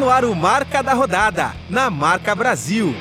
No ar o Marca da Rodada, na Marca Brasil.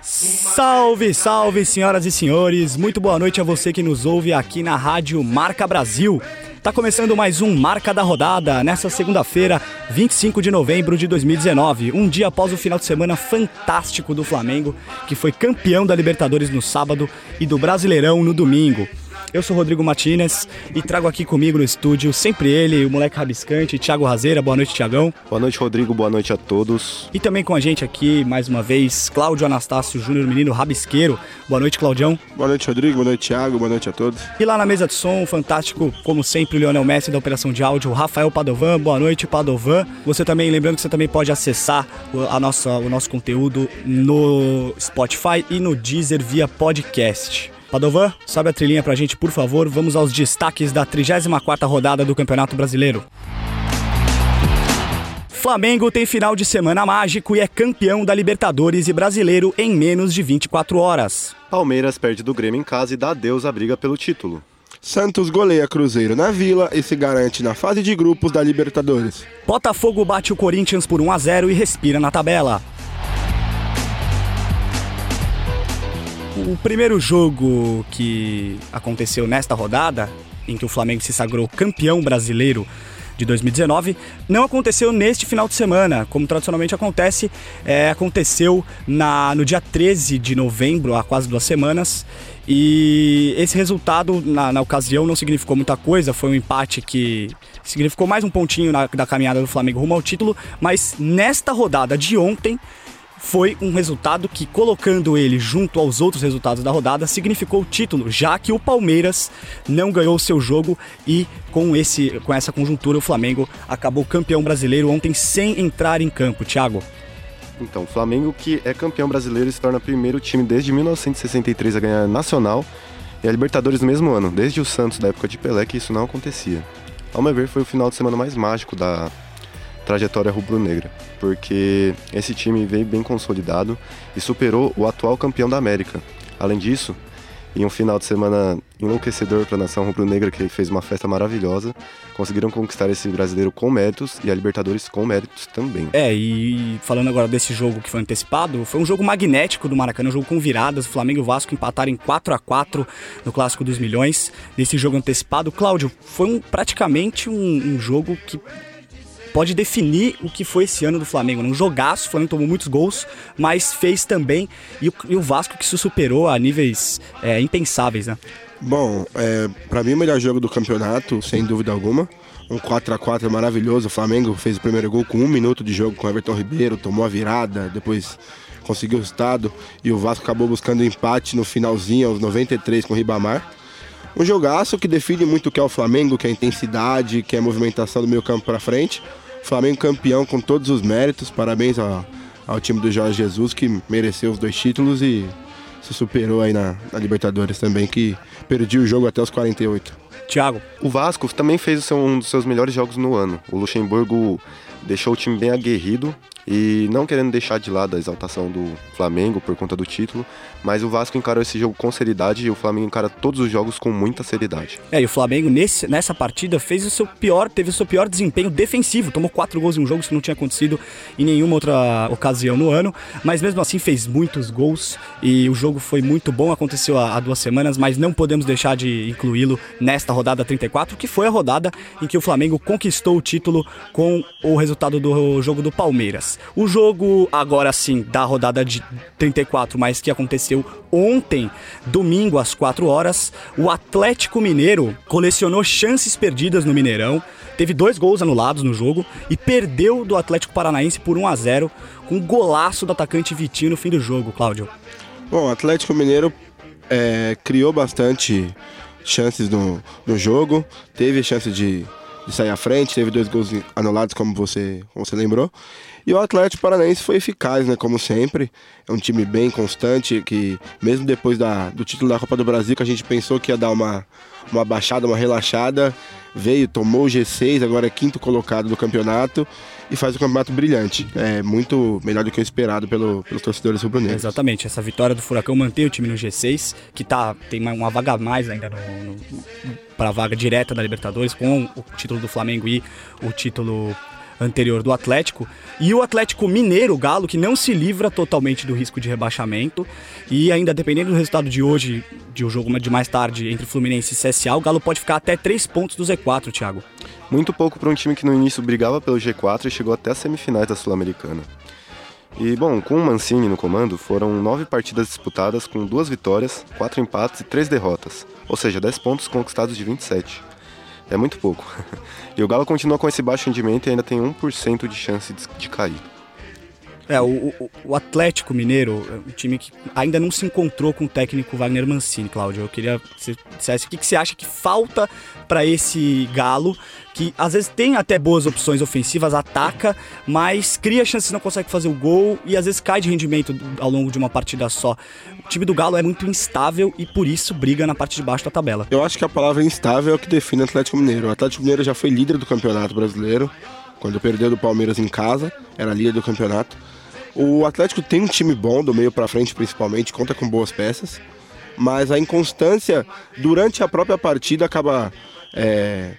Salve, salve, senhoras e senhores! Muito boa noite a você que nos ouve aqui na Rádio Marca Brasil. Tá começando mais um Marca da Rodada nessa segunda-feira, 25 de novembro de 2019, um dia após o final de semana fantástico do Flamengo, que foi campeão da Libertadores no sábado e do Brasileirão no domingo. Eu sou Rodrigo Martinez e trago aqui comigo no estúdio sempre ele, o moleque rabiscante, Thiago Razeira. Boa noite, Thiagão. Boa noite, Rodrigo. Boa noite a todos. E também com a gente aqui, mais uma vez, Cláudio Anastácio Júnior, menino rabisqueiro. Boa noite, Claudião. Boa noite, Rodrigo. Boa noite, Thiago. Boa noite a todos. E lá na mesa de som, fantástico, como sempre, o Lionel Messi da Operação de Áudio, o Rafael Padovan. Boa noite, Padovan. Você também, lembrando que você também pode acessar a nossa, o nosso conteúdo no Spotify e no Deezer via podcast. Padovan, sobe a trilhinha pra gente, por favor. Vamos aos destaques da 34ª rodada do Campeonato Brasileiro. Flamengo tem final de semana mágico e é campeão da Libertadores e Brasileiro em menos de 24 horas. Palmeiras perde do Grêmio em casa e dá adeus à briga pelo título. Santos goleia Cruzeiro na Vila e se garante na fase de grupos da Libertadores. Botafogo bate o Corinthians por 1 a 0 e respira na tabela. O primeiro jogo que aconteceu nesta rodada, em que o Flamengo se sagrou campeão brasileiro de 2019, não aconteceu neste final de semana, como tradicionalmente acontece, é, aconteceu na, no dia 13 de novembro, há quase duas semanas, e esse resultado, na, na, ocasião, não significou muita coisa, foi um empate que significou mais um pontinho na, da caminhada do Flamengo rumo ao título, mas nesta rodada de ontem, foi um resultado que, colocando ele junto aos outros resultados da rodada, significou o título, já que o Palmeiras não ganhou seu jogo e com, esse, com essa conjuntura o Flamengo acabou campeão brasileiro ontem sem entrar em campo. Thiago. Então, o Flamengo, que é campeão brasileiro, se torna o primeiro time desde 1963 a ganhar nacional e a Libertadores no mesmo ano, desde o Santos da época de Pelé, que isso não acontecia. Ao meu ver, foi o final de semana mais mágico da, trajetória rubro-negra, porque esse time veio bem consolidado e superou o atual campeão da América. Além disso, em um final de semana enlouquecedor para a nação rubro-negra, que fez uma festa maravilhosa, conseguiram conquistar esse brasileiro com méritos e a Libertadores com méritos também. É, e falando agora desse jogo que foi antecipado, foi um jogo magnético do Maracanã, um jogo com viradas. O Flamengo e o Vasco empataram em 4 a 4 no Clássico dos Milhões. Nesse jogo antecipado, Cláudio, foi um, praticamente um, um jogo que pode definir o que foi esse ano do Flamengo. Um jogaço, o Flamengo tomou muitos gols, mas fez também. E o, e o Vasco que se superou a níveis é, impensáveis, né? Bom, é, para mim o melhor jogo do campeonato, sem dúvida alguma. Um 4 a 4 maravilhoso. O Flamengo fez o primeiro gol com um minuto de jogo com o Everton Ribeiro, tomou a virada, depois conseguiu o estado e o Vasco acabou buscando empate no finalzinho, aos 93 com o Ribamar. Um jogaço que define muito o que é o Flamengo, que é a intensidade, que é a movimentação do meio campo para frente. Flamengo campeão com todos os méritos. Parabéns ao, ao time do Jorge Jesus que mereceu os dois títulos e se superou aí na, na Libertadores também, que perdia o jogo até os 48. Thiago. O Vasco também fez um dos seus melhores jogos no ano. O Luxemburgo deixou o time bem aguerrido e não querendo deixar de lado a exaltação do Flamengo por conta do título, mas o Vasco encarou esse jogo com seriedade e o Flamengo encara todos os jogos com muita seriedade. É, e o Flamengo nesse, nessa partida fez o seu pior, teve o seu pior desempenho defensivo, tomou quatro gols em um jogo, isso não tinha acontecido em nenhuma outra ocasião no ano, mas mesmo assim fez muitos gols e o jogo foi muito bom, aconteceu há, há duas semanas, mas não podemos deixar de incluí-lo nesta rodada 34, que foi a rodada em que o Flamengo conquistou o título com o resultado do jogo do Palmeiras. O jogo, agora sim, da rodada de 34, mas que aconteceu ontem, domingo, às 4 horas, o Atlético Mineiro colecionou chances perdidas no Mineirão, teve dois gols anulados no jogo e perdeu do Atlético Paranaense por 1 a 0 com um golaço do atacante Vitinho no fim do jogo, Cláudio. Bom, o Atlético Mineiro é, criou bastante chances no, no jogo, teve chance de, de sair à frente, teve dois gols anulados, como você, como você lembrou. E o Atlético Paranaense foi eficaz, né? Como sempre. É um time bem constante, que mesmo depois da, do título da Copa do Brasil, que a gente pensou que ia dar uma, uma baixada, uma relaxada, veio, tomou o G6, agora é quinto colocado do campeonato. E faz o campeonato brilhante. É muito melhor do que o esperado pelo, pelos torcedores rubro-negros. Exatamente, essa vitória do Furacão mantém o time no G6, que tá, tem uma vaga a mais ainda no, no para a vaga direta da Libertadores, com o título do Flamengo e o título anterior do Atlético. E o Atlético Mineiro, o Galo, que não se livra totalmente do risco de rebaixamento. E ainda dependendo do resultado de hoje, de um jogo de mais tarde entre Fluminense e CSA, o Galo pode ficar até 3 pontos do Z4, Thiago. Muito pouco para um time que no início brigava pelo G4 e chegou até as semifinais da Sul-Americana. E bom, com o Mancini no comando, foram nove partidas disputadas com duas vitórias, quatro empates e três derrotas, ou seja, 10 pontos conquistados de 27. É muito pouco. e o Galo continua com esse baixo rendimento e ainda tem 1% de chance de, cair. É, o, o, o, Atlético Mineiro é um time que ainda não se encontrou com o técnico Wagner Mancini, Cláudio. Eu queria que você dissesse o que, que você acha que falta para esse Galo, que às vezes tem até boas opções ofensivas, ataca, mas cria chances não consegue fazer o gol e às vezes cai de rendimento ao longo de uma partida só. O time do Galo é muito instável e por isso briga na parte de baixo da tabela. Eu acho que a palavra instável é o que define o Atlético Mineiro. O Atlético Mineiro já foi líder do Campeonato Brasileiro, quando perdeu do Palmeiras em casa, era líder do campeonato. O Atlético tem um time bom, do meio para frente principalmente, conta com boas peças, mas a inconstância durante a própria partida acaba é,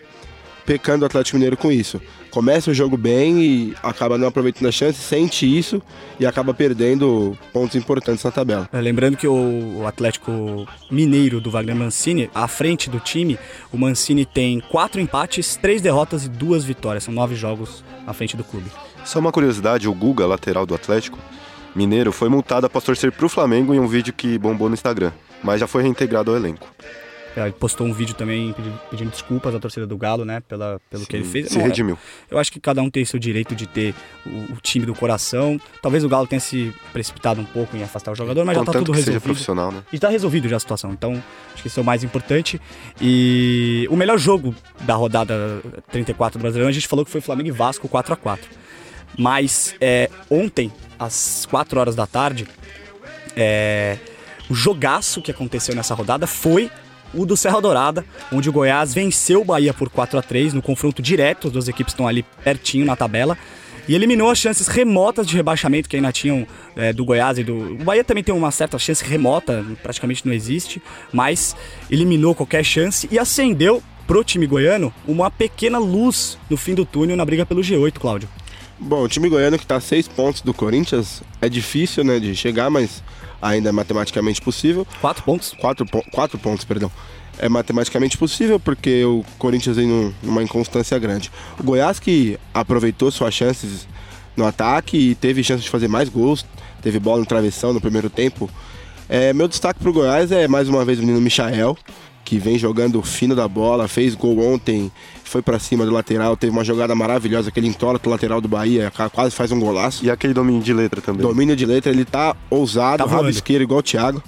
pecando o Atlético Mineiro com isso. Começa o jogo bem e acaba não aproveitando a chance, sente isso e acaba perdendo pontos importantes na tabela. É, lembrando que o Atlético Mineiro do Wagner Mancini, à frente do time, o Mancini tem quatro empates, três derrotas e duas vitórias. São nove jogos à frente do clube. Só uma curiosidade, o Guga, lateral do Atlético Mineiro, foi multado após torcer pro Flamengo em um vídeo que bombou no Instagram, mas já foi reintegrado ao elenco. É, ele postou um vídeo também pedindo, pedindo desculpas à torcida do Galo, né, pela, pelo Sim, que ele fez. Se Não, redimiu. Eu acho que cada um tem seu direito de ter o, o, time do coração. Talvez o Galo tenha se precipitado um pouco em afastar o jogador, mas Contanto já tá tudo que resolvido. Seja profissional, né? E tá resolvido já a situação. Então, acho que isso é o mais importante. E o melhor jogo da rodada 34 do Brasileirão, a gente falou que foi Flamengo e Vasco 4 a 4 mas é, ontem, às 4 horas da tarde, é, o jogaço que aconteceu nessa rodada foi o do Serra Dourada, onde o Goiás venceu o Bahia por 4 a 3 no confronto direto, as duas equipes estão ali pertinho na tabela. E eliminou as chances remotas de rebaixamento que ainda tinham é, do Goiás e do. O Bahia também tem uma certa chance remota, praticamente não existe, mas eliminou qualquer chance e acendeu pro time goiano uma pequena luz no fim do túnel na briga pelo G8, Cláudio. Bom, o time goiano que está a seis pontos do Corinthians é difícil, né, de chegar, mas ainda é matematicamente possível. Quatro pontos? Quatro, quatro pontos, perdão. É matematicamente possível porque o Corinthians vem numa inconstância grande. O Goiás que aproveitou suas chances no ataque e teve chance de fazer mais gols, teve bola no travessão no primeiro tempo. É, meu destaque para o Goiás é mais uma vez o menino Michael, que vem jogando fino da bola, fez gol ontem, foi para cima do lateral, teve uma jogada maravilhosa, aquele entola pro lateral do Bahia, quase faz um golaço. E aquele domínio de letra também. Domínio de letra, ele tá ousado, tá rabo esquerdo igual o Thiago.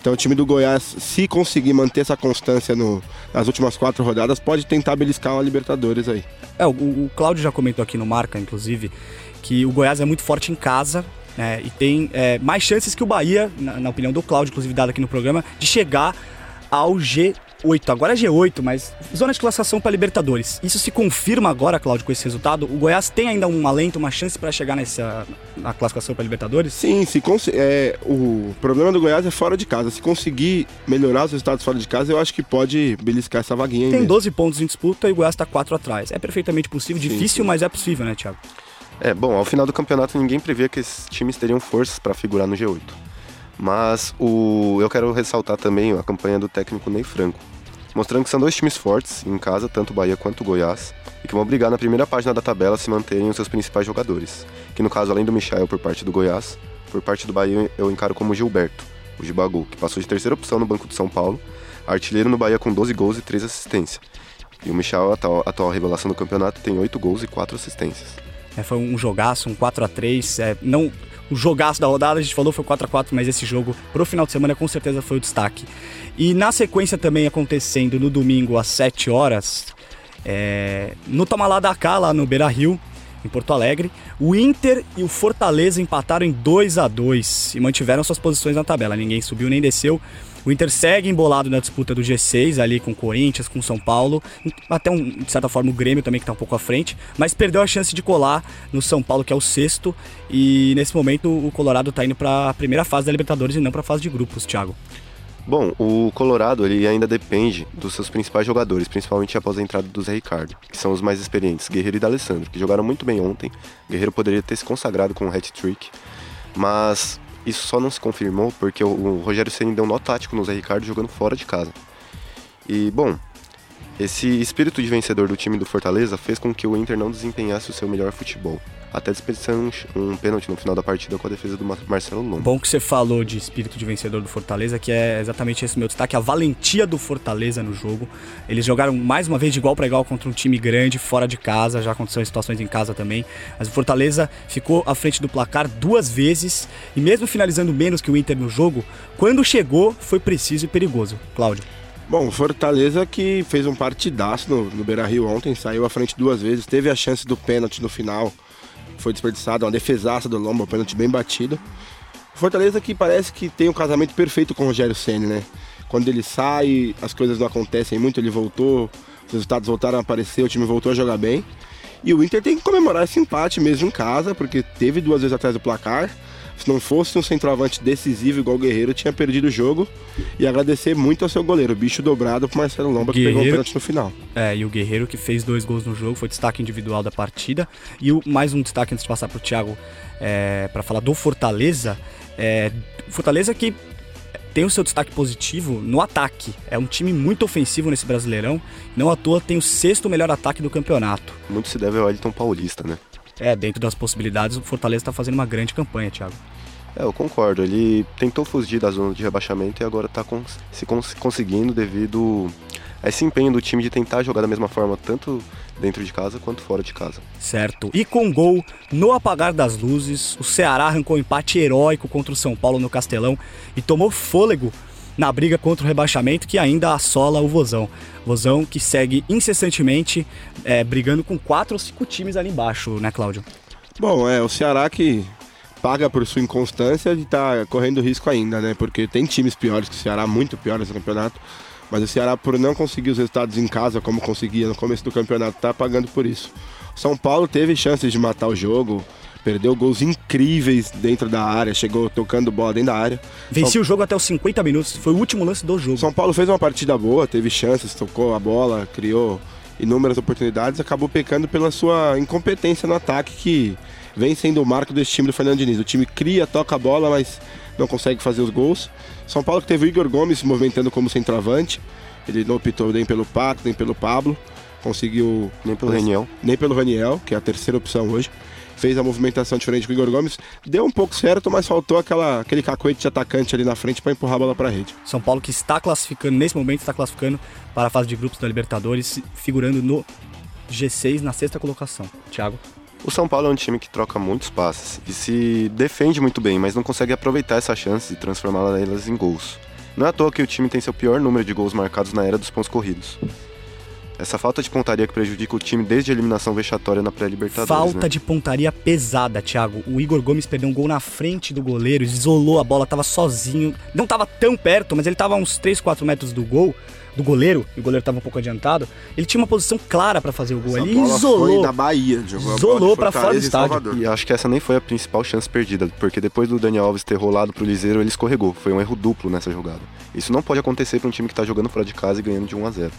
Então o time do Goiás, se conseguir manter essa constância no, nas últimas quatro rodadas, pode tentar beliscar uma Libertadores aí. É, o, o Cláudio já comentou aqui no Marca, inclusive, que o Goiás é muito forte em casa, né, e tem é, mais chances que o Bahia, na, na opinião do Cláudio, inclusive dado aqui no programa, de chegar ao G8. Agora é G8, mas zona de classificação para Libertadores. Isso se confirma agora, Cláudio, com esse resultado? O Goiás tem ainda um alento, uma chance para chegar nessa na classificação para Libertadores? Sim, se é, o problema do Goiás é fora de casa. Se conseguir melhorar os resultados fora de casa, eu acho que pode beliscar essa vaguinha aí. Tem mesmo. 12 pontos em disputa e o Goiás está 4 atrás. É perfeitamente possível, sim, difícil, sim. mas é possível, né, Thiago? É, bom, ao final do campeonato ninguém previa que esses times teriam forças para figurar no G8. Mas o, eu quero ressaltar também a campanha do técnico Ney Franco, mostrando que são dois times fortes em casa, tanto Bahia quanto Goiás, e que vão brigar na primeira página da tabela se manterem os seus principais jogadores. Que no caso, além do Michel por parte do Goiás, por parte do Bahia eu encaro como Gilberto, o Gibagu, que passou de terceira opção no Banco de São Paulo, artilheiro no Bahia com 12 gols e 3 assistências. E o Michel, a atual, atual revelação do campeonato, tem 8 gols e 4 assistências. É, foi um jogaço, um 4 a 3 é, não o jogaço da rodada, a gente falou foi 4 a 4 mas esse jogo pro final de semana com certeza foi o destaque. E na sequência também acontecendo no domingo às 7 horas, é, no Tamalá da Cá, lá no Beira Rio, em Porto Alegre, o Inter e o Fortaleza empataram em 2 a 2 e mantiveram suas posições na tabela. Ninguém subiu nem desceu. O Inter segue embolado na disputa do G6 ali com o Corinthians, com o São Paulo, até um, de certa forma o Grêmio também que está um pouco à frente, mas perdeu a chance de colar no São Paulo que é o sexto e nesse momento o Colorado está indo para a primeira fase da Libertadores e não para a fase de grupos, Thiago. Bom, o Colorado ele ainda depende dos seus principais jogadores, principalmente após a entrada do Zé Ricardo, que são os mais experientes, Guerreiro e D'Alessandro, que jogaram muito bem ontem. Guerreiro poderia ter se consagrado com um hat-trick, mas isso só não se confirmou porque o Rogério Ceni deu um nó tático no Zé Ricardo jogando fora de casa. E, bom, esse espírito de vencedor do time do Fortaleza fez com que o Inter não desempenhasse o seu melhor futebol até desperdiçando um, pênalti no final da partida com a defesa do Marcelo Lombo. Bom que você falou de espírito de vencedor do Fortaleza, que é exatamente esse meu destaque, a valentia do Fortaleza no jogo. Eles jogaram mais uma vez de igual para igual contra um time grande, fora de casa, já aconteceu em situações em casa também. Mas o Fortaleza ficou à frente do placar duas vezes e mesmo finalizando menos que o Inter no jogo, quando chegou foi preciso e perigoso. Cláudio. Bom, Fortaleza que fez um partidaço no, no Beira-Rio ontem, saiu à frente duas vezes, teve a chance do pênalti no final, foi desperdiçado, uma defesaça do Lomba, um pênalti bem batido. Fortaleza que parece que tem um casamento perfeito com o Rogério Senna, né? Quando ele sai, as coisas não acontecem muito, ele voltou, os resultados voltaram a aparecer, o time voltou a jogar bem. E o Inter tem que comemorar esse empate mesmo em casa, porque teve duas vezes atrás do placar. Se não fosse um centroavante decisivo igual o Guerreiro, tinha perdido o jogo. E agradecer muito ao seu goleiro, bicho dobrado pro Marcelo Lomba, Guerreiro, que pegou o pênalti no final. É, e o Guerreiro que fez dois gols no jogo, foi destaque individual da partida. E o, mais um destaque antes de passar pro Thiago é, para falar do Fortaleza. É, Fortaleza que tem o seu destaque positivo no ataque. É um time muito ofensivo nesse Brasileirão. Não à toa tem o sexto melhor ataque do campeonato. Muito se deve ao Elton Paulista, né? É, dentro das possibilidades, o Fortaleza está fazendo uma grande campanha, Thiago. É, eu concordo. Ele tentou fugir da zona de rebaixamento e agora está cons se cons conseguindo devido a esse empenho do time de tentar jogar da mesma forma, tanto dentro de casa quanto fora de casa. Certo. E com gol no apagar das luzes, o Ceará arrancou um empate heróico contra o São Paulo no Castelão e tomou fôlego na briga contra o rebaixamento que ainda assola o Vozão. Vozão que segue incessantemente é, brigando com quatro ou cinco times ali embaixo, né, Cláudio? Bom, é o Ceará que paga por sua inconstância e está correndo risco ainda, né? Porque tem times piores que o Ceará, muito piores no campeonato. Mas o Ceará, por não conseguir os resultados em casa como conseguia no começo do campeonato, está pagando por isso. São Paulo teve chances de matar o jogo, Perdeu gols incríveis dentro da área, chegou tocando bola dentro da área. Vencia São... o jogo até os 50 minutos, foi o último lance do jogo. São Paulo fez uma partida boa, teve chances, tocou a bola, criou inúmeras oportunidades, acabou pecando pela sua incompetência no ataque, que vem sendo o marco desse time do Fernando Diniz. O time cria, toca a bola, mas não consegue fazer os gols. São Paulo que teve o Igor Gomes se movimentando como centroavante, ele não optou nem pelo Pato, nem pelo Pablo, conseguiu... Nem pelo Raniel. Nem pelo Raniel, que é a terceira opção hoje fez a movimentação diferente com o Igor Gomes. Deu um pouco certo, mas faltou aquela, aquele cacoete de atacante ali na frente para empurrar a bola para a rede. São Paulo que está classificando, nesse momento, está classificando para a fase de grupos da Libertadores, figurando no G6 na sexta colocação. Thiago? O São Paulo é um time que troca muitos passes e se defende muito bem, mas não consegue aproveitar essa chance e transformá-las em gols. Não é à toa que o time tem seu pior número de gols marcados na era dos pontos corridos. Essa falta de pontaria que prejudica o time desde a eliminação vexatória na pré-libertadores. Falta né? de pontaria pesada, Thiago. O Igor Gomes perdeu um gol na frente do goleiro, isolou a bola, tava sozinho. Não tava tão perto, mas ele tava a uns 3, 4 metros do gol do goleiro, e o goleiro estava um pouco adiantado, ele tinha uma posição clara para fazer o gol. Ele isolou. da Bahia, jogou isolou para fora do estádio. E acho que essa nem foi a principal chance perdida, porque depois do Daniel Alves ter rolado pro Liseiro, ele escorregou. Foi um erro duplo nessa jogada. Isso não pode acontecer para um time que está jogando fora de casa e ganhando de 1 a 0.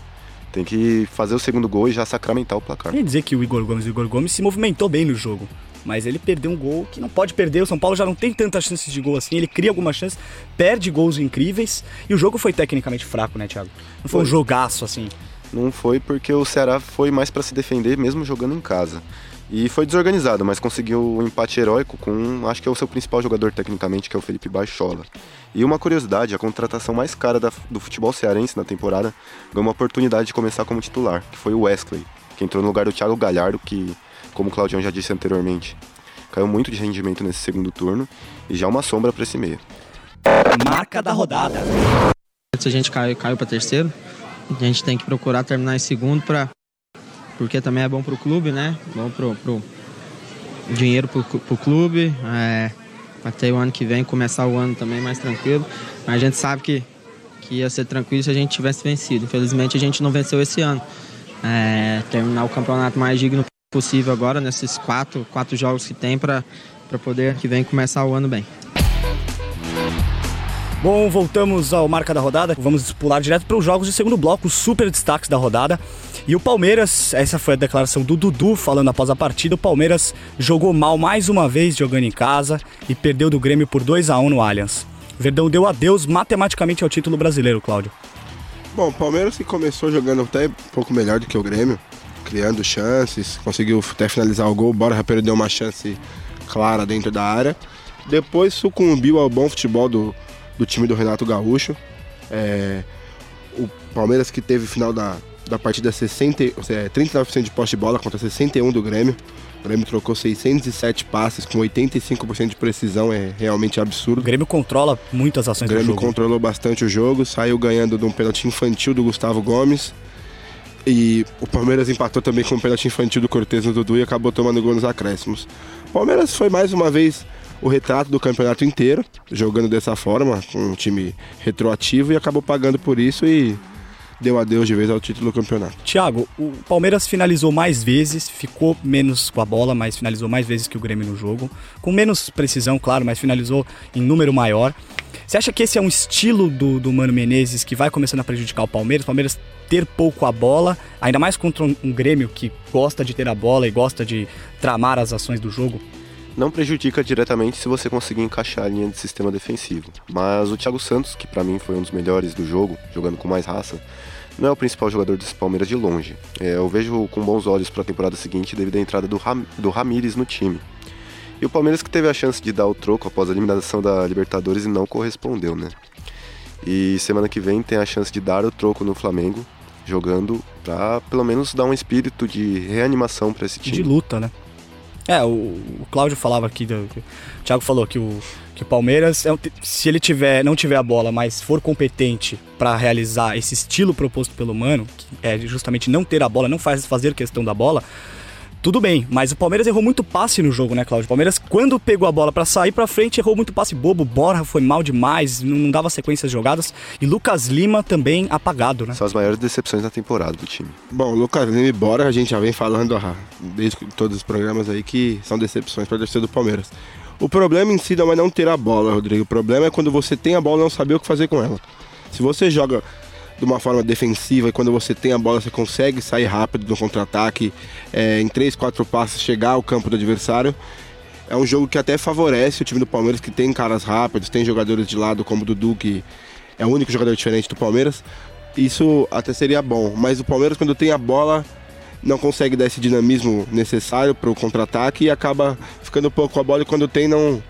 Tem que fazer o segundo gol e já sacramentar o placar. Quer dizer que o Igor Gomes, o Igor Gomes se movimentou bem no jogo. Mas ele perdeu um gol que não pode perder. O São Paulo já não tem tantas chances de gol assim. Ele cria algumas chances, perde gols incríveis. E o jogo foi tecnicamente fraco, né, Thiago? Não foi, foi. um jogaço assim. Não foi porque o Ceará foi mais para se defender, mesmo jogando em casa. E foi desorganizado, mas conseguiu um empate heróico com, acho que é o seu principal jogador tecnicamente, que é o Felipe Baixola. E uma curiosidade, a contratação mais cara da, do futebol cearense na temporada ganhou uma oportunidade de começar como titular, que foi o Wesley, que entrou no lugar do Thiago Galhardo, que, como o Claudião já disse anteriormente, caiu muito de rendimento nesse segundo turno e já uma sombra para esse meio. Marca da rodada. Se a gente caiu, caiu para terceiro, a gente tem que procurar terminar em segundo para porque também é bom para o clube, né? Bom pro, pro dinheiro para o clube. É, até o ano que vem começar o ano também mais tranquilo. Mas a gente sabe que que ia ser tranquilo se a gente tivesse vencido. Infelizmente a gente não venceu esse ano. É, terminar o campeonato mais digno possível agora, nesses quatro, quatro jogos que tem, para poder que vem começar o ano bem. Bom, voltamos ao marca da rodada. Vamos pular direto para os jogos de segundo bloco, super destaques da rodada. E o Palmeiras, essa foi a declaração do Dudu falando após a partida. O Palmeiras jogou mal mais uma vez jogando em casa e perdeu do Grêmio por 2 a 1 no Allianz. Verdão deu adeus matematicamente ao título brasileiro, Cláudio. Bom, o Palmeiras que começou jogando até um pouco melhor do que o Grêmio, criando chances, conseguiu até finalizar o gol, Bora perdeu uma chance clara dentro da área. Depois sucumbiu ao bom futebol do, do time do Renato Gaúcho. É, o Palmeiras que teve final da, da partida 60, é, 39% de posse de bola contra 61% do Grêmio. O Grêmio trocou 607 passes com 85% de precisão, é realmente absurdo. O Grêmio controla muitas ações do jogo. O Grêmio controlou bastante o jogo, saiu ganhando de um pênalti infantil do Gustavo Gomes. E o Palmeiras empatou também com um pênalti infantil do Cortez no Dudu e acabou tomando gol nos acréscimos. O Palmeiras foi mais uma vez o retrato do campeonato inteiro, jogando dessa forma, com um time retroativo e acabou pagando por isso e deu adeus de vez ao título do campeonato. Thiago, o Palmeiras finalizou mais vezes, ficou menos com a bola, mas finalizou mais vezes que o Grêmio no jogo. Com menos precisão, claro, mas finalizou em número maior. Você acha que esse é um estilo do, do Mano Menezes que vai começando a prejudicar o Palmeiras? O Palmeiras ter pouco a bola, ainda mais contra um, um Grêmio que gosta de ter a bola e gosta de tramar as ações do jogo? Não prejudica diretamente se você conseguir encaixar a linha de sistema defensivo. Mas o Thiago Santos, que para mim foi um dos melhores do jogo, jogando com mais raça, não é o principal jogador desse Palmeiras de longe. É, eu vejo com bons olhos para a temporada seguinte devido à entrada do, Ram do Ramires no time. E o Palmeiras que teve a chance de dar o troco após a eliminação da Libertadores e não correspondeu, né? E semana que vem tem a chance de dar o troco no Flamengo, jogando para pelo menos dar um espírito de reanimação para esse time. De luta, né? É, o, o Cláudio falava aqui, o Thiago falou que o, que o Palmeiras, é se ele tiver, não tiver a bola, mas for competente para realizar esse estilo proposto pelo Mano, que é justamente não ter a bola, não faz fazer questão da bola, tudo bem, mas o Palmeiras errou muito passe no jogo, né, Cláudio? O Palmeiras, quando pegou a bola para sair para frente, errou muito passe bobo. Borra foi mal demais, não dava sequências jogadas. E Lucas Lima também apagado, né? São as maiores decepções da temporada do time. Bom, Lucas Lima e Bora, a gente já vem falando ah, desde todos os programas aí que são decepções para torcida do Palmeiras. O problema em si não é não ter a bola, Rodrigo. O problema é quando você tem a bola e não saber o que fazer com ela. Se você joga de uma forma defensiva e quando você tem a bola você consegue sair rápido no contra-ataque, é, em três, quatro passos chegar ao campo do adversário. É um jogo que até favorece o time do Palmeiras, que tem caras rápidos, tem jogadores de lado como o Dudu, que é o único jogador diferente do Palmeiras. Isso até seria bom, mas o Palmeiras, quando tem a bola, não consegue dar esse dinamismo necessário para o contra-ataque e acaba ficando um pouco a bola e quando tem, não,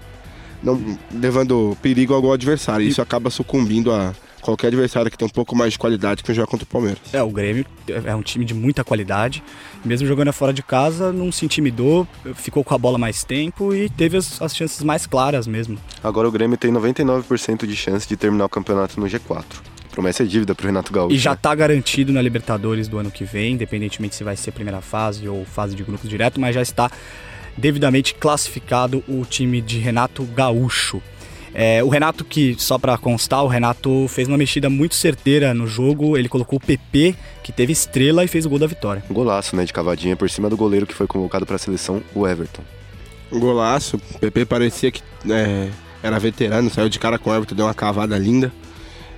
não levando perigo ao adversário. Isso acaba sucumbindo a qualquer adversário que tem um pouco mais de qualidade que jogar contra o Palmeiras. É, o Grêmio é um time de muita qualidade. Mesmo jogando fora de casa, não se intimidou, ficou com a bola mais tempo e teve as, as chances mais claras mesmo. Agora o Grêmio tem 99% de chance de terminar o campeonato no G4. Promessa é dívida pro Renato Gaúcho. E já está garantido na Libertadores do ano que vem, independentemente se vai ser primeira fase ou fase de grupos direto, mas já está devidamente classificado o time de Renato Gaúcho. É, o Renato, que só para constar, o Renato fez uma mexida muito certeira no jogo. Ele colocou o PP, que teve estrela e fez o gol da vitória. Um golaço, né, de cavadinha por cima do goleiro que foi convocado para a seleção, o Everton. Um golaço. O PP parecia que é, era veterano, saiu de cara com o Everton, deu uma cavada linda.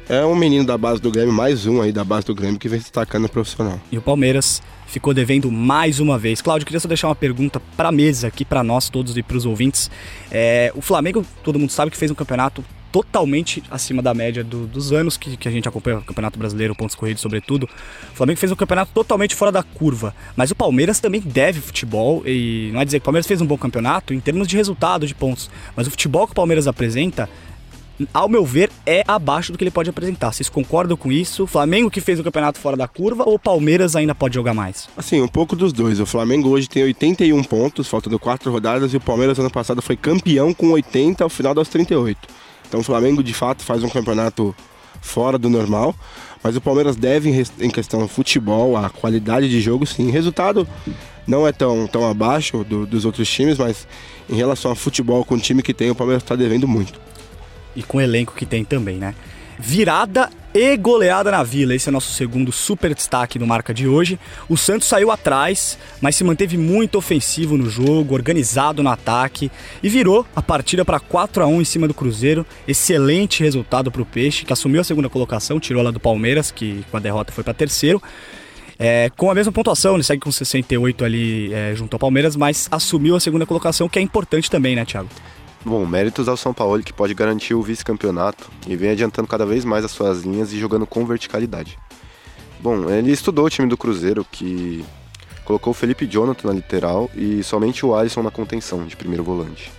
É um menino da base do Grêmio, mais um aí da base do Grêmio que vem se destacando no profissional. E o Palmeiras ficou devendo mais uma vez. Cláudio, queria só deixar uma pergunta para mesa aqui, para nós todos e para os ouvintes. É, o Flamengo, todo mundo sabe que fez um campeonato totalmente acima da média do, dos anos que, que, a gente acompanha o Campeonato Brasileiro, pontos corridos sobretudo. O Flamengo fez um campeonato totalmente fora da curva, mas o Palmeiras também deve futebol e não é dizer que o Palmeiras fez um bom campeonato em termos de resultado, de pontos, mas o futebol que o Palmeiras apresenta ao meu ver, é abaixo do que ele pode apresentar. Vocês concordam com isso? Flamengo que fez o campeonato fora da curva ou Palmeiras ainda pode jogar mais? Assim, um pouco dos dois. O Flamengo hoje tem 81 pontos, faltando quatro rodadas, e o Palmeiras ano passado foi campeão com 80 ao final das 38. Então o Flamengo de fato faz um campeonato fora do normal, mas o Palmeiras deve, em questão futebol, a qualidade de jogo, sim. Resultado não é tão, tão abaixo do, dos outros times, mas em relação a futebol com o time que tem, o Palmeiras está devendo muito e com o elenco que tem também, né? Virada e goleada na Vila. Esse é nosso segundo super destaque do marca de hoje. O Santos saiu atrás, mas se manteve muito ofensivo no jogo, organizado no ataque e virou a partida para 4 a 1 em cima do Cruzeiro. Excelente resultado para o Peixe, que assumiu a segunda colocação, tirou lá do Palmeiras, que com a derrota foi para terceiro. É, com a mesma pontuação, ele segue com 68 ali é, junto ao Palmeiras, mas assumiu a segunda colocação, que é importante também, né, Thiago? Bom, méritos ao São Paulo que pode garantir o vice-campeonato e vem adiantando cada vez mais as suas linhas e jogando com verticalidade. Bom, ele estudou o time do Cruzeiro que colocou o Felipe Jonathan na lateral e somente o Alisson na contenção de primeiro volante.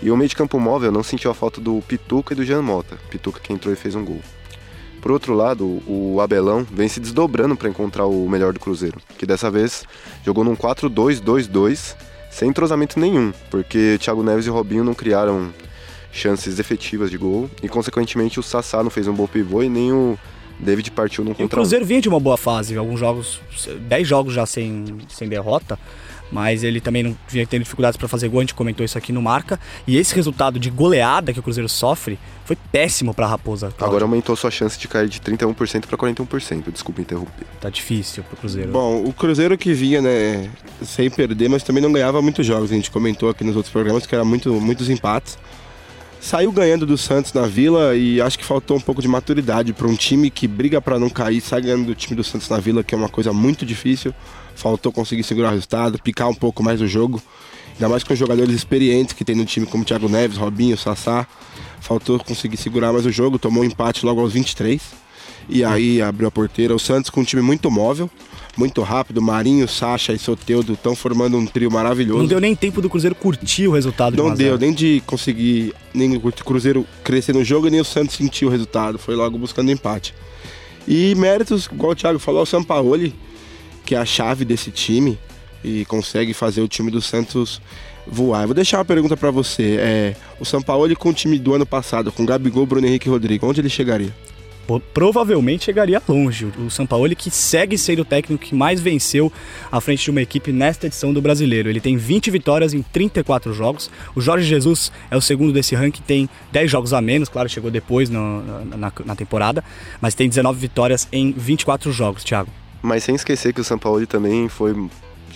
E o meio de campo móvel não sentiu a falta do Pituca e do Jean Mota, Pituca que entrou e fez um gol. Por outro lado, o Abelão vem se desdobrando para encontrar o melhor do Cruzeiro, que dessa vez jogou num 4-2-2-2 sem entrosamento nenhum, porque Thiago Neves e Robinho não criaram chances efetivas de gol e, consequentemente, o Sassá não fez um bom pivô e nem o David partiu num contra O Cruzeiro vinha de uma boa fase, alguns jogos, 10 jogos já sem, sem derrota, mas ele também não vinha tendo dificuldades para fazer gol, a gente comentou isso aqui no Marca. E esse resultado de goleada que o Cruzeiro sofre foi péssimo para a Raposa. Cláudio. Agora aumentou sua chance de cair de 31% para 41%, desculpa interromper. Tá difícil pro Cruzeiro. Bom, o Cruzeiro que vinha, né, sem perder, mas também não ganhava muitos jogos. A gente comentou aqui nos outros programas que era muito, muitos empates. Saiu ganhando do Santos na Vila e acho que faltou um pouco de maturidade para um time que briga para não cair, sai ganhando do time do Santos na Vila, que é uma coisa muito difícil faltou conseguir segurar o resultado, picar um pouco mais o jogo. Ainda mais com jogadores experientes que tem no time, como Thiago Neves, Robinho, Sassá. Faltou conseguir segurar mais o jogo, tomou um empate logo aos 23. E aí abriu a porteira. O Santos com um time muito móvel, muito rápido. Marinho, Sacha e Soteudo estão formando um trio maravilhoso. Não deu nem tempo do Cruzeiro curtir o resultado. Não deu, nem de conseguir nem o Cruzeiro crescer no jogo, nem o Santos sentir o resultado. Foi logo buscando empate. E méritos, igual o Thiago falou, o Sampaoli que é a chave desse time e consegue fazer o time do Santos voar. Eu vou deixar uma pergunta para você. É, o São Paulo com o time do ano passado, com Gabigol, Bruno Henrique e Rodrigo, onde ele chegaria? Provavelmente chegaria longe. O São Paulo que segue sendo o técnico que mais venceu à frente de uma equipe nesta edição do Brasileiro. Ele tem 20 vitórias em 34 jogos. O Jorge Jesus é o segundo desse ranking, tem 10 jogos a menos, claro, chegou depois no, na, na temporada, mas tem 19 vitórias em 24 jogos, Thiago. Mas sem esquecer que o São Paulo também foi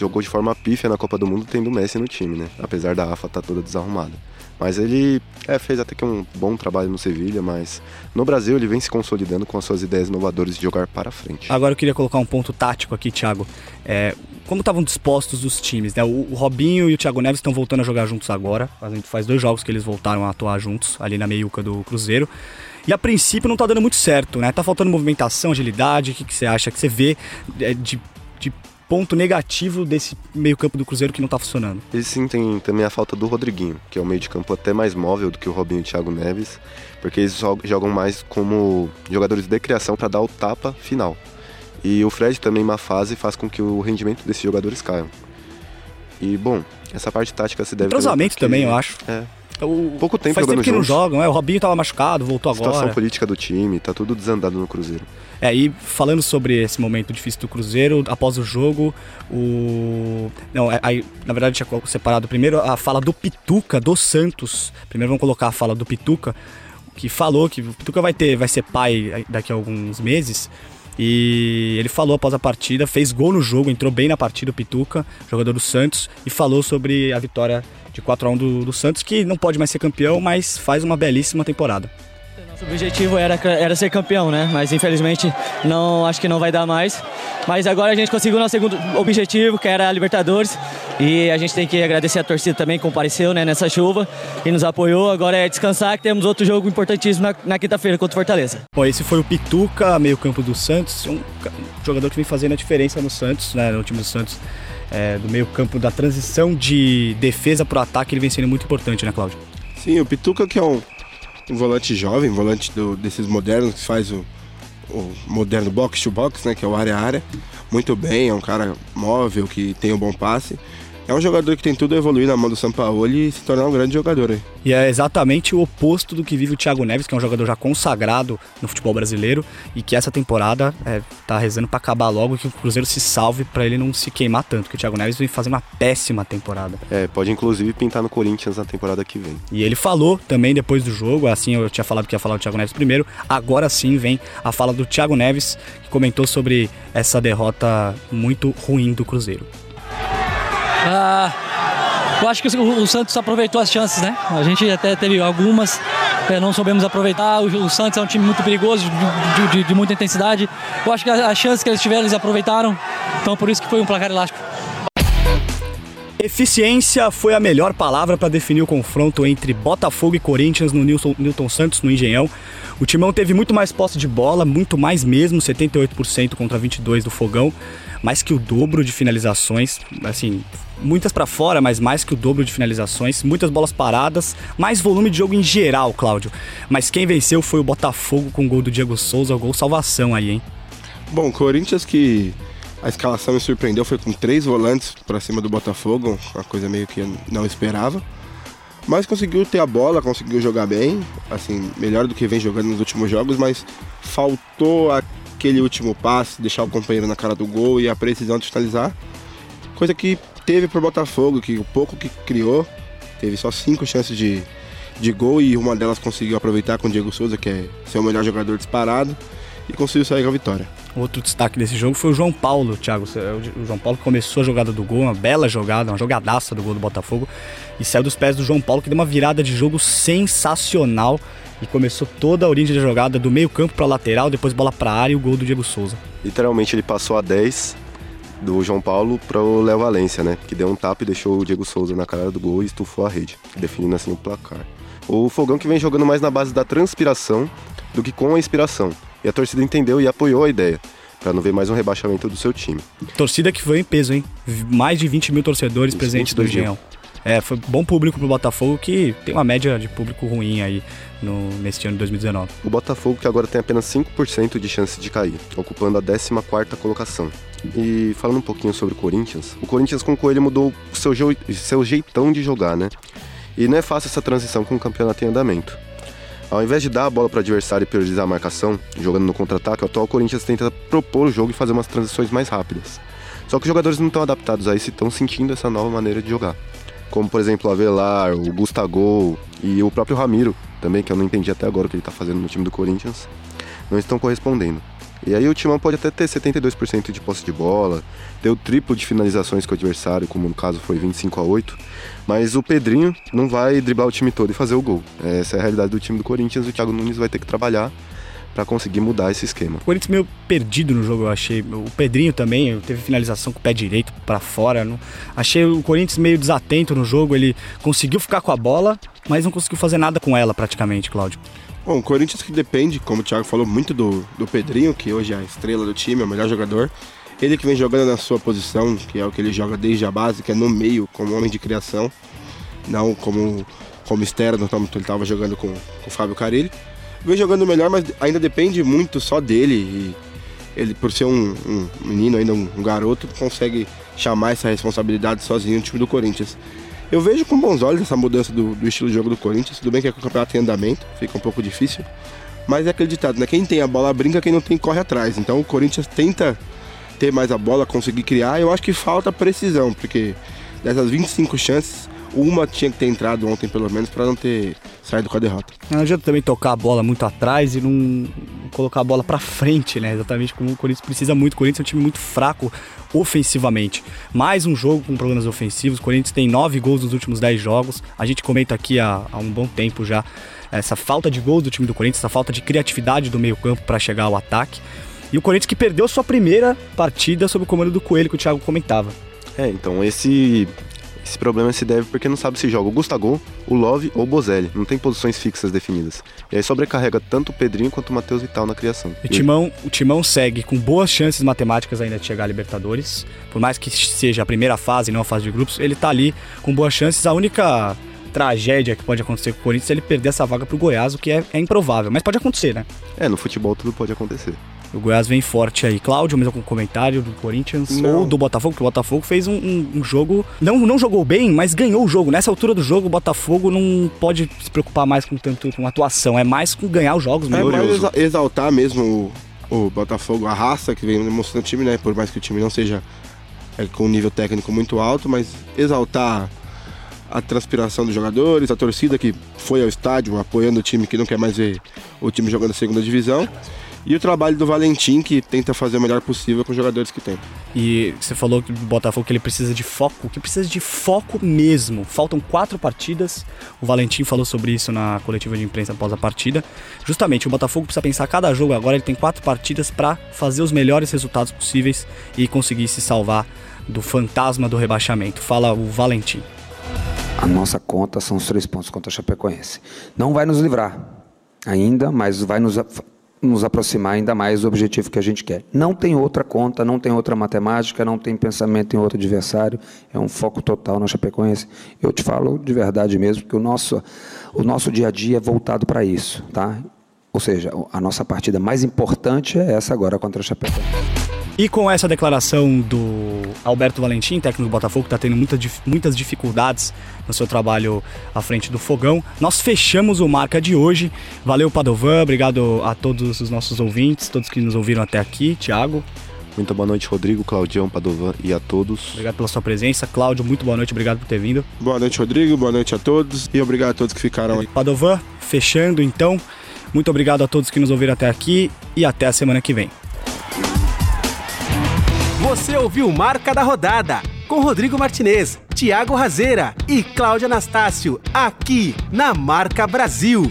jogou de forma pífia na Copa do Mundo tendo o Messi no time, né? Apesar da AFA estar tá toda desarrumada. Mas ele é, fez até que um bom trabalho no Sevilha, mas no Brasil ele vem se consolidando com as suas ideias inovadoras de jogar para frente. Agora eu queria colocar um ponto tático aqui, Thiago. É, como estavam dispostos os times, né? O, o, Robinho e o Thiago Neves estão voltando a jogar juntos agora. Faz dois jogos que eles voltaram a atuar juntos, ali na meiuca do Cruzeiro. E a princípio não tá dando muito certo, né? Tá faltando movimentação, agilidade. O que, que você acha? que você vê é, de, de ponto negativo desse meio-campo do Cruzeiro que não tá funcionando? E sim, tem também a falta do Rodriguinho, que é um meio de campo até mais móvel do que o Robinho e o Thiago Neves, porque eles jogam mais como jogadores de criação para dar o tapa final. E o Fred também, uma fase, faz com que o rendimento desses jogadores caiam. E, bom, essa parte tática se deve... Entrosamento também, eu acho. É, o, Pouco tempo faz tempo que não jogam, é, o Robinho tava machucado, voltou agora. Situação política do time, tá tudo desandado no Cruzeiro. É, e falando sobre esse momento difícil do Cruzeiro, após o jogo, o. Não, é, aí, na verdade, tinha separado primeiro a fala do Pituca, do Santos. Primeiro vamos colocar a fala do Pituca, que falou que o Pituca vai ter, vai ser pai daqui a alguns meses. E ele falou após a partida, fez gol no jogo, entrou bem na partida o Pituca, jogador do Santos, e falou sobre a vitória de 4 a 1 do, do Santos, que não pode mais ser campeão, mas faz uma belíssima temporada. Nosso objetivo era, era ser campeão, né? Mas infelizmente não acho que não vai dar mais. Mas agora a gente conseguiu o nosso segundo objetivo, que era a Libertadores. E a gente tem que agradecer a torcida também que compareceu né, nessa chuva e nos apoiou. Agora é descansar que temos outro jogo importantíssimo na, na quinta-feira contra o Fortaleza. Bom, esse foi o Pituca, meio-campo do Santos, um jogador que vem fazendo a diferença no Santos, né, no time do Santos é, do meio campo, da transição de defesa para o ataque, ele vem sendo muito importante, né, Cláudio? Sim, o Pituca que é um, um volante jovem, volante do, desses modernos que faz o, o moderno box to box, né, que é o área área, muito bem, é um cara móvel que tem um bom passe. É um jogador que tem tudo a evoluir na mão do Sampaoli e se tornar um grande jogador aí. E é exatamente o oposto do que vive o Thiago Neves, que é um jogador já consagrado no futebol brasileiro e que essa temporada é, tá rezando para acabar logo e que o Cruzeiro se salve para ele não se queimar tanto, que o Thiago Neves vem fazendo uma péssima temporada. É, pode inclusive pintar no Corinthians na temporada que vem. E ele falou também depois do jogo, assim eu tinha falado que ia falar do Thiago Neves primeiro, agora sim vem a fala do Thiago Neves, que comentou sobre essa derrota muito ruim do Cruzeiro. Ah, eu acho que o, o, Santos aproveitou as chances, né? A gente até teve algumas, é, não soubemos aproveitar. O, o, Santos é um time muito perigoso, de, de, de muita intensidade. Eu acho que as chances que eles tiveram, eles aproveitaram. Então por isso que foi um placar elástico. Eficiência foi a melhor palavra para definir o confronto entre Botafogo e Corinthians no Nilton, Newton Santos, no Engenhão. O Timão teve muito mais posse de bola, muito mais mesmo, 78% contra 22% do Fogão, mais que o dobro de finalizações, assim, muitas para fora, mas mais que o dobro de finalizações, muitas bolas paradas, mais volume de jogo em geral, Cláudio. Mas quem venceu foi o Botafogo com o gol do Diego Souza, o gol salvação aí, hein? Bom, Corinthians que a escalação me surpreendeu, foi com três volantes para cima do Botafogo, uma coisa meio que eu não esperava. Mas conseguiu ter a bola, conseguiu jogar bem, assim, melhor do que vem jogando nos últimos jogos, mas faltou aquele último passe, deixar o companheiro na cara do gol e a precisão de finalizar. Coisa que teve pro Botafogo, que o pouco que criou, teve só cinco chances de, de gol e uma delas conseguiu aproveitar com o Diego Souza, que é seu melhor jogador disparado, e conseguiu sair com a vitória. Outro destaque desse jogo foi o João Paulo, Thiago. O João Paulo começou a jogada do gol, uma bela jogada, uma jogadaça do gol do Botafogo, e saiu dos pés do João Paulo, que deu uma virada de jogo sensacional e começou toda a origem da jogada do meio-campo para lateral, depois bola para área e o gol do Diego Souza. Literalmente ele passou a 10 do João Paulo para o Léo Valência, né? Que deu um tapa e deixou o Diego Souza na cara do gol e estufou a rede, definindo assim o placar. O Fogão que vem jogando mais na base da transpiração do que com a inspiração. E a torcida entendeu e apoiou a ideia, para não ver mais um rebaixamento do seu time. Torcida que foi em peso, hein? Mais de 20 mil torcedores presentes no Engenhão. É, foi bom público pro Botafogo, que tem uma média de público ruim aí no, neste ano de 2019. O Botafogo que agora tem apenas 5% de chance de cair, ocupando a 14ª colocação. E falando um pouquinho sobre o Corinthians, o Corinthians com o Coelho mudou o seu, seu jeitão de jogar, né? E não é fácil essa transição com o campeonato em andamento. Ao invés de dar a bola para o adversário e priorizar a marcação, jogando no contra-ataque, o atual Corinthians tenta propor o jogo e fazer umas transições mais rápidas. Só que os jogadores não estão adaptados a isso e estão sentindo essa nova maneira de jogar. Como, por exemplo, Avelar, o Gustavo e o próprio Ramiro, também, que eu não entendi até agora o que ele está fazendo no time do Corinthians, não estão correspondendo. E aí o Timão pode até ter 72% de posse de bola, ter o triplo de finalizações com o adversário, como no caso foi 25 a 8, mas o Pedrinho não vai driblar o time todo e fazer o gol. Essa é a realidade do time do Corinthians o Thiago Nunes vai ter que trabalhar para conseguir mudar esse esquema. O Corinthians meio perdido no jogo, eu achei. O Pedrinho também teve finalização com o pé direito para fora. Não... Achei o Corinthians meio desatento no jogo. Ele conseguiu ficar com a bola, mas não conseguiu fazer nada com ela praticamente, Cláudio. Bom, o Corinthians que depende, como o Thiago falou, muito do, do Pedrinho, que hoje é a estrela do time, é o melhor jogador. Ele que vem jogando na sua posição, que é o que ele joga desde a base, que é no meio, como homem de criação, não como, como externo, como ele estava jogando com, com o Fábio Carilli. Vem jogando melhor, mas ainda depende muito só dele. E ele, por ser um, um menino, ainda um, um garoto, consegue chamar essa responsabilidade sozinho no time do Corinthians. Eu vejo com bons olhos essa mudança do, do estilo de jogo do Corinthians. Tudo bem que é o campeonato em andamento, fica um pouco difícil. Mas é acreditado, né? Quem tem a bola brinca, quem não tem corre atrás. Então o Corinthians tenta ter mais a bola, conseguir criar. Eu acho que falta precisão, porque dessas 25 chances, uma tinha que ter entrado ontem pelo menos para não ter saído com a derrota. Não adianta também tocar a bola muito atrás e não colocar a bola para frente, né? Exatamente como o Corinthians precisa muito. O Corinthians é um time muito fraco ofensivamente. Mais um jogo com problemas ofensivos. O Corinthians tem nove gols nos últimos dez jogos. A gente comenta aqui há, há um bom tempo já essa falta de gols do time do Corinthians, essa falta de criatividade do meio-campo para chegar ao ataque. E o Corinthians que perdeu sua primeira partida sob o comando do Coelho, que o Thiago comentava. É, então esse esse problema se deve porque não sabe se joga o Gustavo, o Love ou o Bozelli. Não tem posições fixas definidas. E aí sobrecarrega tanto o Pedrinho quanto o Matheus Vital na criação. O Timão, o Timão segue com boas chances matemáticas ainda de chegar à Libertadores. Por mais que seja a primeira fase, não a fase de grupos, ele tá ali com boas chances. A única tragédia que pode acontecer com o Corinthians é ele perder essa vaga pro Goiás, o que é, é improvável. Mas pode acontecer, né? É, no futebol tudo pode acontecer. O Goiás vem forte aí. Cláudio, mesmo com comentário do Corinthians Não. ou do Botafogo, porque o Botafogo fez um, um- um jogo. Não, não jogou bem, mas ganhou o jogo. Nessa altura do jogo, o Botafogo não pode se preocupar mais com tanto com atuação. É mais com ganhar os jogos É mesmo. mais exa- exaltar mesmo o, o Botafogo, a raça que vem mostrando o time, né? Por mais que o time não seja é, com um nível técnico muito alto, mas exaltar a transpiração dos jogadores, a torcida que foi ao estádio apoiando o time que não quer mais ver o time jogando a segunda divisão. E o trabalho do Valentim, que tenta fazer o melhor possível com os jogadores que tem. E você falou que o Botafogo que ele precisa de foco, que precisa de foco mesmo. Faltam quatro partidas. O Valentim falou sobre isso na coletiva de imprensa após a partida. Justamente, o Botafogo precisa pensar cada jogo agora. Ele tem quatro partidas para fazer os melhores resultados possíveis e conseguir se salvar do fantasma do rebaixamento. Fala o Valentim. A nossa conta são os três pontos contra a Chapecoense. Não vai nos livrar ainda, mas vai nos, nos aproximar ainda mais do objetivo que a gente quer. Não tem outra conta, não tem outra matemática, não tem pensamento em outro adversário. É um foco total na Chapecoense. Eu te falo de verdade mesmo que o nosso, o nosso dia a dia é voltado para isso, tá? Ou seja, a nossa partida mais importante é essa agora contra a Chapecoense. E com essa declaração do Alberto Valentim, técnico do Botafogo, que está tendo muita muitas dificuldades no seu trabalho à frente do fogão, nós fechamos o Marca de hoje. Valeu, Padovan, obrigado a todos os nossos ouvintes, todos que nos ouviram até aqui. Tiago, Muito boa noite, Rodrigo, Claudião, Padovan e a todos. obrigado pela sua presença. Cláudio, muito boa noite, obrigado por ter vindo. Boa noite, Rodrigo. Boa noite a todos. E obrigado a todos que ficaram aí. Padovan, fechando então. Muito obrigado a todos que nos ouviram até aqui e até a semana que vem. Você ouviu Marca da Rodada com Rodrigo Martinez, Thiago Razeira e Cláudia Anastácio, aqui na Marca Brasil.